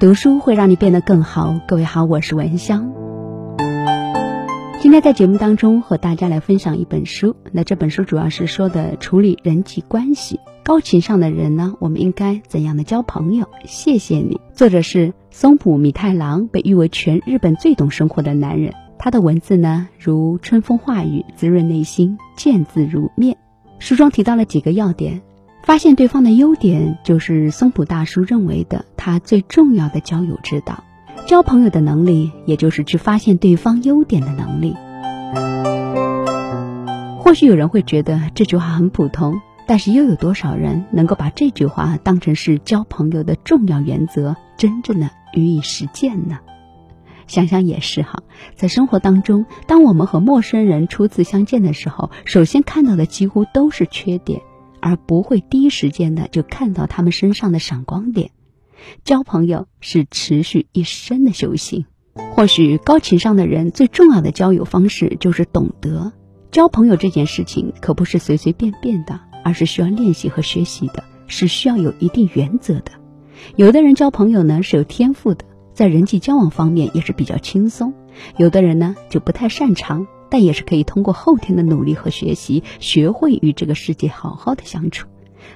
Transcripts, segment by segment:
读书会让你变得更好。各位好，我是文香。今天在节目当中和大家来分享一本书。那这本书主要是说的处理人际关系。高情商的人呢，我们应该怎样的交朋友？谢谢你。作者是松浦弥太郎，被誉为全日本最懂生活的男人。他的文字呢，如春风化雨，滋润内心，见字如面。书中提到了几个要点。发现对方的优点，就是松浦大叔认为的他最重要的交友之道。交朋友的能力，也就是去发现对方优点的能力。或许有人会觉得这句话很普通，但是又有多少人能够把这句话当成是交朋友的重要原则，真正的予以实践呢？想想也是哈，在生活当中，当我们和陌生人初次相见的时候，首先看到的几乎都是缺点。而不会第一时间的就看到他们身上的闪光点。交朋友是持续一生的修行。或许高情商的人最重要的交友方式就是懂得交朋友这件事情，可不是随随便便的，而是需要练习和学习的，是需要有一定原则的。有的人交朋友呢是有天赋的，在人际交往方面也是比较轻松；有的人呢就不太擅长。但也是可以通过后天的努力和学习，学会与这个世界好好的相处，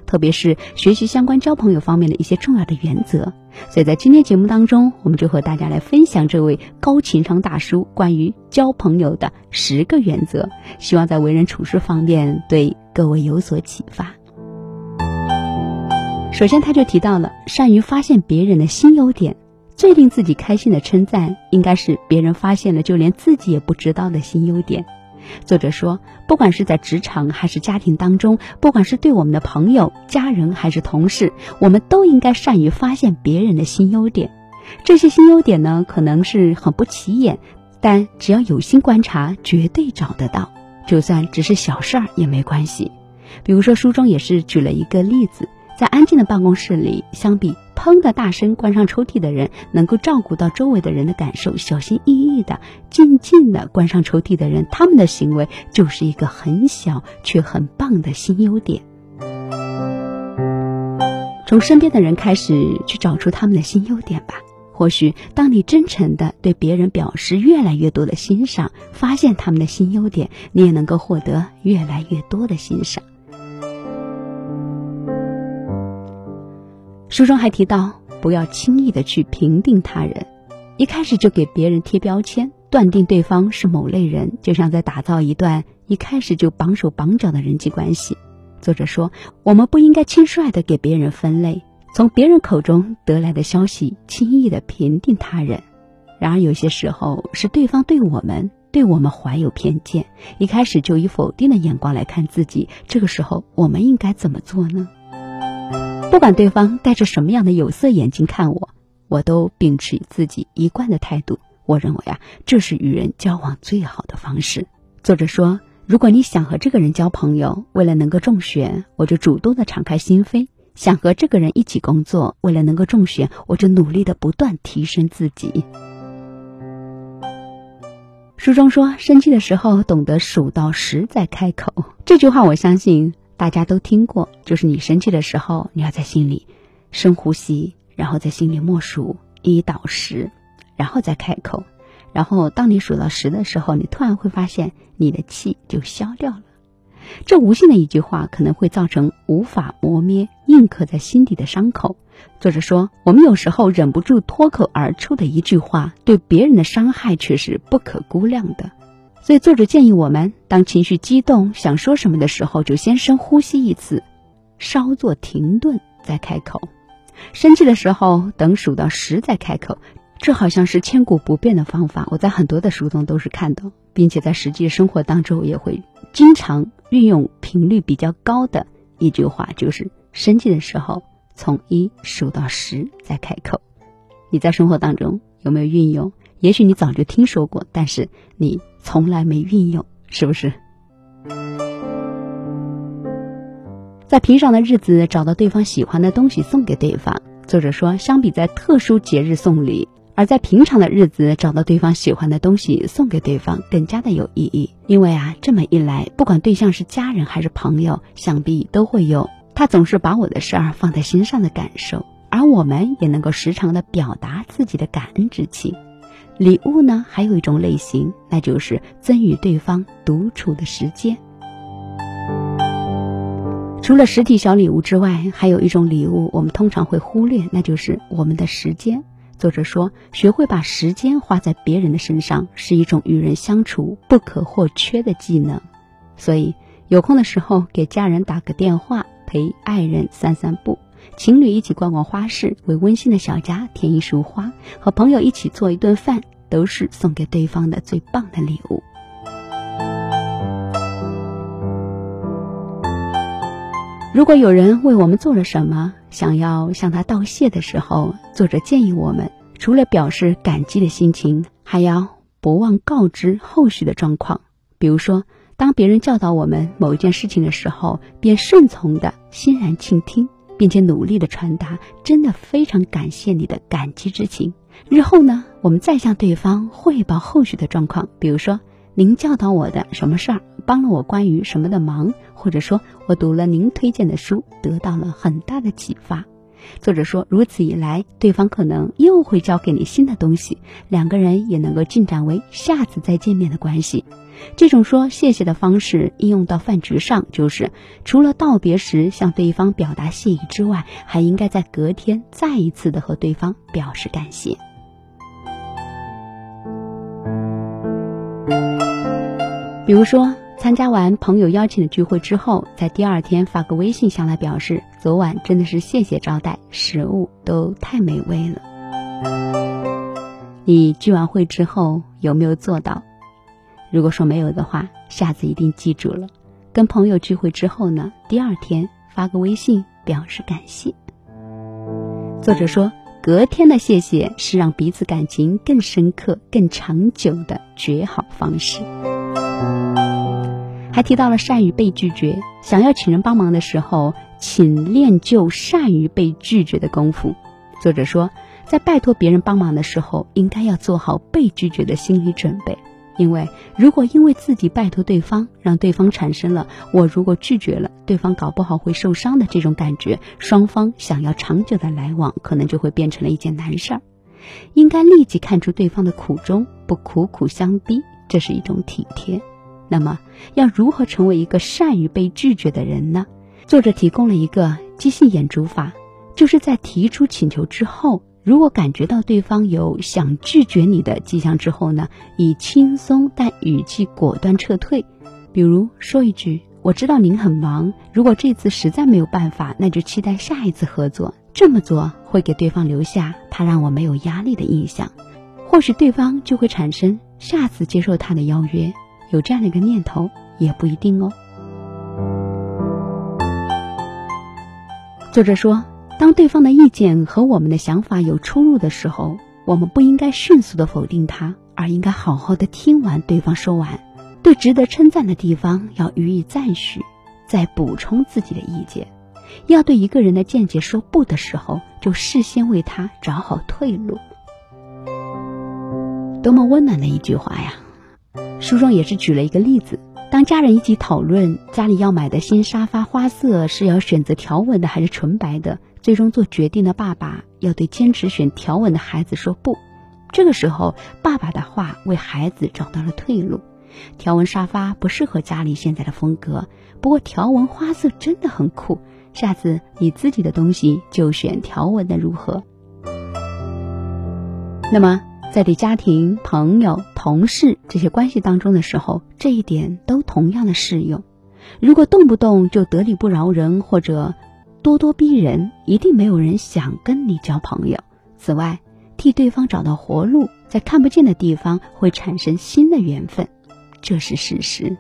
特别是学习相关交朋友方面的一些重要的原则。所以在今天节目当中，我们就和大家来分享这位高情商大叔关于交朋友的十个原则，希望在为人处事方面对各位有所启发。首先，他就提到了善于发现别人的新优点。最令自己开心的称赞，应该是别人发现了就连自己也不知道的新优点。作者说，不管是在职场还是家庭当中，不管是对我们的朋友、家人还是同事，我们都应该善于发现别人的新优点。这些新优点呢，可能是很不起眼，但只要有心观察，绝对找得到。就算只是小事儿也没关系。比如说，书中也是举了一个例子，在安静的办公室里，相比。砰的大声关上抽屉的人，能够照顾到周围的人的感受，小心翼翼的、静静的关上抽屉的人，他们的行为就是一个很小却很棒的新优点。从身边的人开始去找出他们的新优点吧。或许当你真诚的对别人表示越来越多的欣赏，发现他们的新优点，你也能够获得越来越多的欣赏。书中还提到，不要轻易的去评定他人，一开始就给别人贴标签，断定对方是某类人，就像在打造一段一开始就绑手绑脚的人际关系。作者说，我们不应该轻率的给别人分类，从别人口中得来的消息轻易的评定他人。然而，有些时候是对方对我们对我们怀有偏见，一开始就以否定的眼光来看自己，这个时候我们应该怎么做呢？不管对方戴着什么样的有色眼镜看我，我都秉持自己一贯的态度。我认为啊，这是与人交往最好的方式。作者说，如果你想和这个人交朋友，为了能够中选，我就主动的敞开心扉；想和这个人一起工作，为了能够中选，我就努力的不断提升自己。书中说，生气的时候懂得数到十再开口。这句话，我相信。大家都听过，就是你生气的时候，你要在心里深呼吸，然后在心里默数一到十，然后再开口。然后当你数到十的时候，你突然会发现你的气就消掉了。这无心的一句话，可能会造成无法磨灭、印刻在心底的伤口。作者说，我们有时候忍不住脱口而出的一句话，对别人的伤害却是不可估量的。所以，作者建议我们，当情绪激动、想说什么的时候，就先深呼吸一次，稍作停顿再开口。生气的时候，等数到十再开口。这好像是千古不变的方法。我在很多的书中都是看到，并且在实际生活当中也会经常运用频率比较高的一句话，就是生气的时候从一数到十再开口。你在生活当中有没有运用？也许你早就听说过，但是你。从来没运用，是不是？在平常的日子找到对方喜欢的东西送给对方。作者说，相比在特殊节日送礼，而在平常的日子找到对方喜欢的东西送给对方更加的有意义。因为啊，这么一来，不管对象是家人还是朋友，想必都会有他总是把我的事儿放在心上的感受。而我们也能够时常的表达自己的感恩之情。礼物呢，还有一种类型，那就是赠与对方独处的时间。除了实体小礼物之外，还有一种礼物我们通常会忽略，那就是我们的时间。作者说，学会把时间花在别人的身上，是一种与人相处不可或缺的技能。所以，有空的时候给家人打个电话，陪爱人散散步，情侣一起逛逛花市，为温馨的小家添一束花，和朋友一起做一顿饭，都是送给对方的最棒的礼物。如果有人为我们做了什么，想要向他道谢的时候，作者建议我们，除了表示感激的心情，还要不忘告知后续的状况。比如说，当别人教导我们某一件事情的时候，便顺从的欣然倾听，并且努力的传达真的非常感谢你的感激之情。日后呢，我们再向对方汇报后续的状况，比如说。您教导我的什么事儿，帮了我关于什么的忙，或者说我读了您推荐的书，得到了很大的启发。作者说，如此一来，对方可能又会教给你新的东西，两个人也能够进展为下次再见面的关系。这种说谢谢的方式应用到饭局上，就是除了道别时向对方表达谢意之外，还应该在隔天再一次的和对方表示感谢。比如说，参加完朋友邀请的聚会之后，在第二天发个微信向他表示，昨晚真的是谢谢招待，食物都太美味了。你聚完会之后有没有做到？如果说没有的话，下次一定记住了。跟朋友聚会之后呢，第二天发个微信表示感谢。作者说，隔天的谢谢是让彼此感情更深刻、更长久的绝好方式。还提到了善于被拒绝，想要请人帮忙的时候，请练就善于被拒绝的功夫。作者说，在拜托别人帮忙的时候，应该要做好被拒绝的心理准备，因为如果因为自己拜托对方，让对方产生了我如果拒绝了对方，搞不好会受伤的这种感觉，双方想要长久的来往，可能就会变成了一件难事儿。应该立即看出对方的苦衷，不苦苦相逼，这是一种体贴。那么，要如何成为一个善于被拒绝的人呢？作者提供了一个即兴演出法，就是在提出请求之后，如果感觉到对方有想拒绝你的迹象之后呢，以轻松但语气果断撤退。比如说一句：“我知道您很忙，如果这次实在没有办法，那就期待下一次合作。”这么做会给对方留下他让我没有压力的印象，或许对方就会产生下次接受他的邀约。有这样的一个念头也不一定哦。作者说，当对方的意见和我们的想法有出入的时候，我们不应该迅速的否定他，而应该好好的听完对方说完，对值得称赞的地方要予以赞许，再补充自己的意见。要对一个人的见解说不的时候，就事先为他找好退路。多么温暖的一句话呀！书中也是举了一个例子：当家人一起讨论家里要买的新沙发花色是要选择条纹的还是纯白的，最终做决定的爸爸要对坚持选条纹的孩子说不。这个时候，爸爸的话为孩子找到了退路。条纹沙发不适合家里现在的风格，不过条纹花色真的很酷。下次你自己的东西就选条纹的如何？那么。在对家庭、朋友、同事这些关系当中的时候，这一点都同样的适用。如果动不动就得理不饶人或者咄咄逼人，一定没有人想跟你交朋友。此外，替对方找到活路，在看不见的地方会产生新的缘分，这是事实。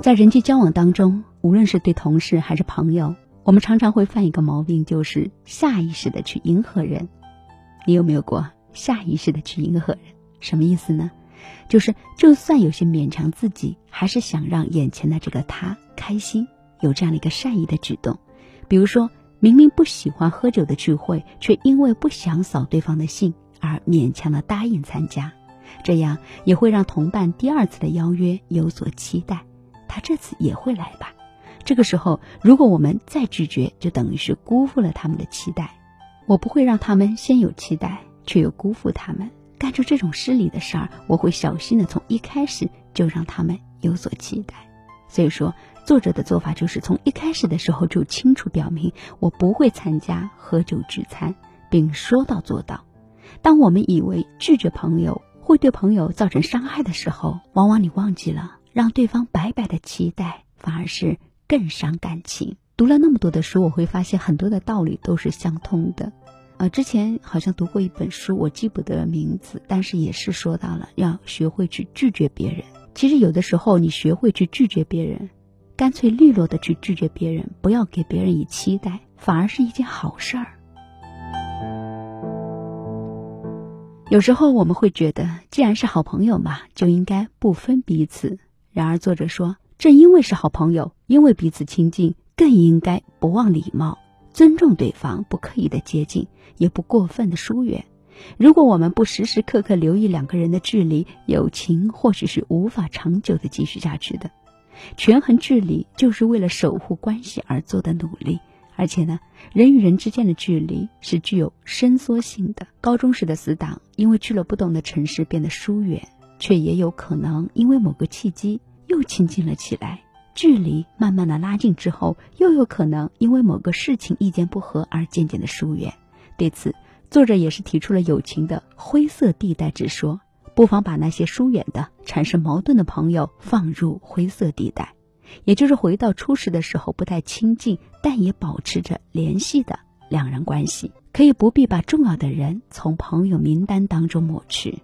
在人际交往当中，无论是对同事还是朋友，我们常常会犯一个毛病，就是下意识的去迎合人。你有没有过下意识的去迎合人？什么意思呢？就是就算有些勉强自己，还是想让眼前的这个他开心，有这样的一个善意的举动。比如说明明不喜欢喝酒的聚会，却因为不想扫对方的兴而勉强的答应参加，这样也会让同伴第二次的邀约有所期待，他这次也会来吧。这个时候，如果我们再拒绝，就等于是辜负了他们的期待。我不会让他们先有期待，却又辜负他们。干出这种失礼的事儿，我会小心的从一开始就让他们有所期待。所以说，作者的做法就是从一开始的时候就清楚表明，我不会参加喝酒聚餐，并说到做到。当我们以为拒绝朋友会对朋友造成伤害的时候，往往你忘记了让对方白白的期待，反而是更伤感情。读了那么多的书，我会发现很多的道理都是相通的。呃，之前好像读过一本书，我记不得名字，但是也是说到了要学会去拒绝别人。其实有的时候，你学会去拒绝别人，干脆利落的去拒绝别人，不要给别人以期待，反而是一件好事儿。有时候我们会觉得，既然是好朋友嘛，就应该不分彼此。然而作者说，正因为是好朋友，因为彼此亲近，更应该不忘礼貌。尊重对方，不刻意的接近，也不过分的疏远。如果我们不时时刻刻留意两个人的距离，友情或许是无法长久的继续下去的。权衡距离，就是为了守护关系而做的努力。而且呢，人与人之间的距离是具有伸缩性的。高中时的死党，因为去了不同的城市变得疏远，却也有可能因为某个契机又亲近了起来。距离慢慢的拉近之后，又有可能因为某个事情意见不合而渐渐的疏远。对此，作者也是提出了友情的灰色地带之说，不妨把那些疏远的、产生矛盾的朋友放入灰色地带，也就是回到初始的时候不太亲近，但也保持着联系的两人关系，可以不必把重要的人从朋友名单当中抹去。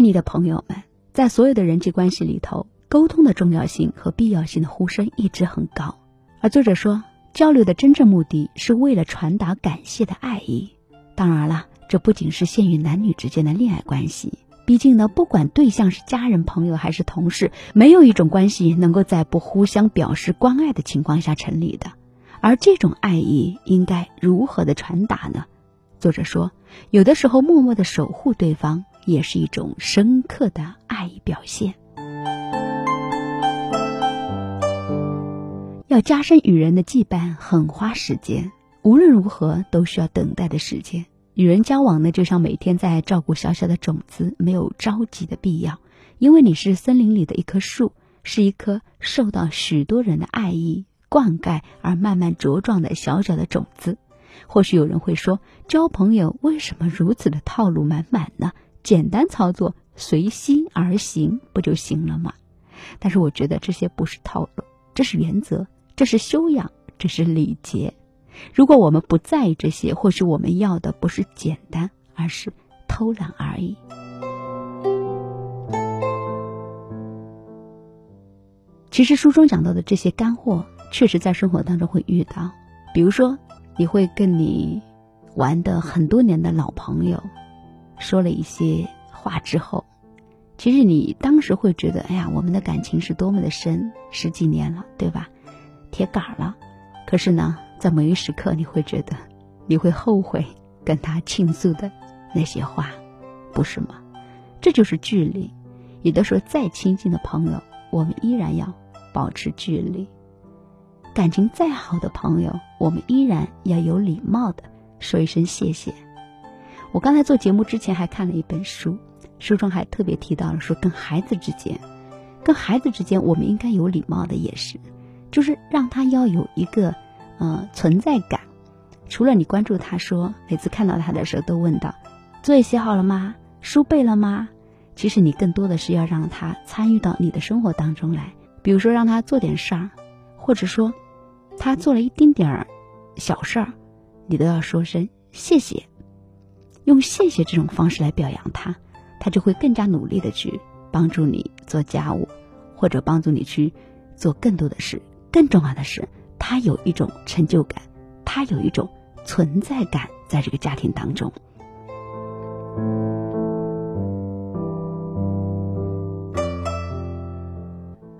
爱你的朋友们，在所有的人际关系里头，沟通的重要性和必要性的呼声一直很高。而作者说，交流的真正目的是为了传达感谢的爱意。当然了，这不仅是限于男女之间的恋爱关系。毕竟呢，不管对象是家人、朋友还是同事，没有一种关系能够在不互相表示关爱的情况下成立的。而这种爱意应该如何的传达呢？作者说，有的时候默默的守护对方。也是一种深刻的爱意表现。要加深与人的羁绊，很花时间。无论如何，都需要等待的时间。与人交往呢，就像每天在照顾小小的种子，没有着急的必要，因为你是森林里的一棵树，是一颗受到许多人的爱意灌溉而慢慢茁壮的小小的种子。或许有人会说，交朋友为什么如此的套路满满呢？简单操作，随心而行不就行了吗？但是我觉得这些不是套路，这是原则，这是修养，这是礼节。如果我们不在意这些，或许我们要的不是简单，而是偷懒而已。其实书中讲到的这些干货，确实在生活当中会遇到。比如说，你会跟你玩的很多年的老朋友。说了一些话之后，其实你当时会觉得，哎呀，我们的感情是多么的深，十几年了，对吧？铁杆了。可是呢，在某一时刻，你会觉得，你会后悔跟他倾诉的那些话，不是吗？这就是距离。有的时候，再亲近的朋友，我们依然要保持距离；感情再好的朋友，我们依然要有礼貌的说一声谢谢。我刚才做节目之前还看了一本书，书中还特别提到了说，跟孩子之间，跟孩子之间，我们应该有礼貌的，也是，就是让他要有一个，呃，存在感。除了你关注他，说每次看到他的时候都问到，作业写好了吗？书背了吗？其实你更多的是要让他参与到你的生活当中来，比如说让他做点事儿，或者说他做了一丁点儿小事儿，你都要说声谢谢。用谢谢这种方式来表扬他，他就会更加努力的去帮助你做家务，或者帮助你去做更多的事。更重要的是，他有一种成就感，他有一种存在感在这个家庭当中。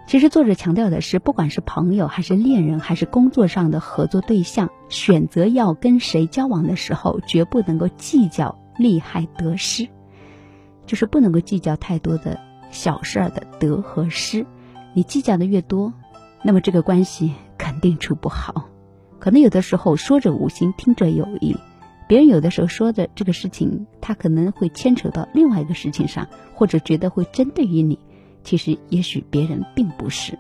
其实作者强调的是，不管是朋友还是恋人，还是工作上的合作对象，选择要跟谁交往的时候，绝不能够计较利害得失，就是不能够计较太多的小事儿的得和失。你计较的越多，那么这个关系肯定处不好。可能有的时候说者无心，听者有意。别人有的时候说的这个事情，他可能会牵扯到另外一个事情上，或者觉得会针对于你。其实，也许别人并不是。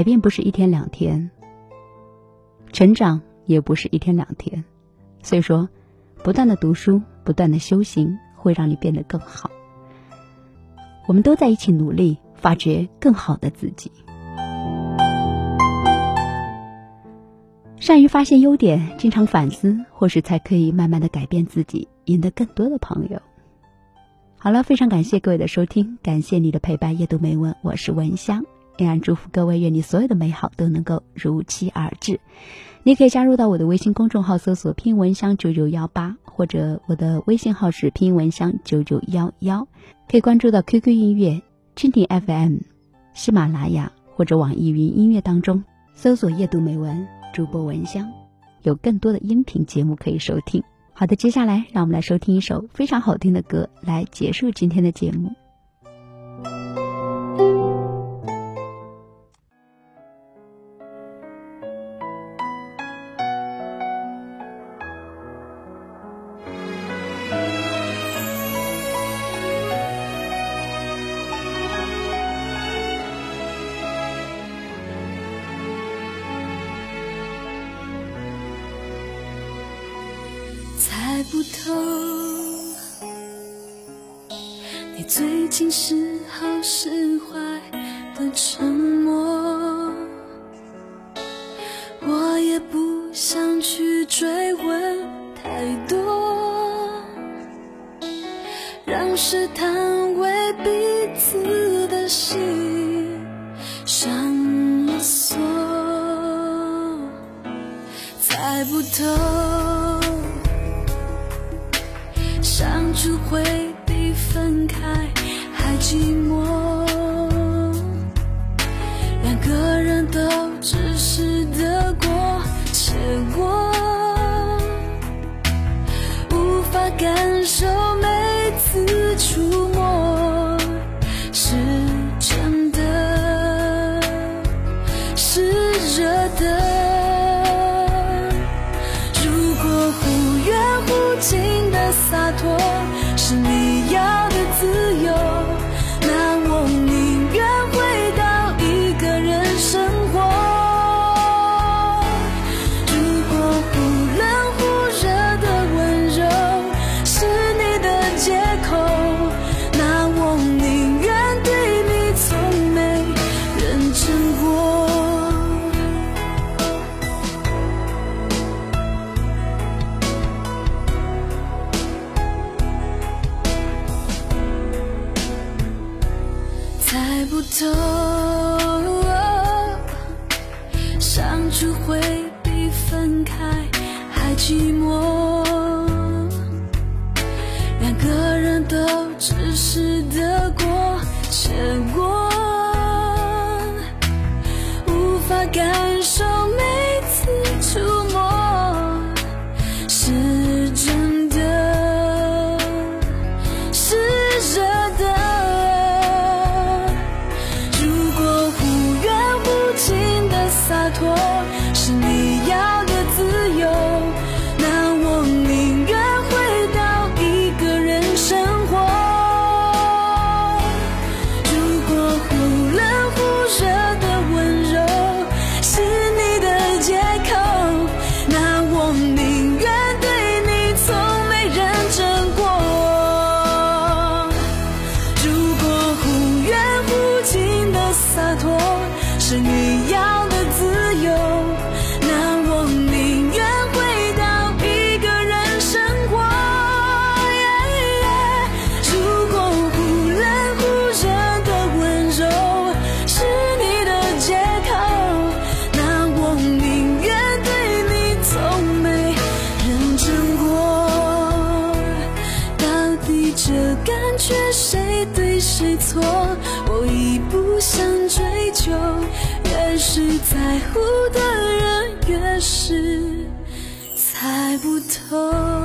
改变不是一天两天，成长也不是一天两天，所以说，不断的读书，不断的修行，会让你变得更好。我们都在一起努力，发掘更好的自己。善于发现优点，经常反思，或许才可以慢慢的改变自己，赢得更多的朋友。好了，非常感谢各位的收听，感谢你的陪伴，阅读美文，我是文香。依然祝福各位，愿你所有的美好都能够如期而至。你可以加入到我的微信公众号，搜索“拼音文香九九幺八”，或者我的微信号是“拼音文香九九幺幺”。可以关注到 QQ 音乐、蜻蜓 FM、喜马拉雅或者网易云音乐当中，搜索“夜读美文”主播文香，有更多的音频节目可以收听。好的，接下来让我们来收听一首非常好听的歌，来结束今天的节目。的感受乎的人，越是猜不透。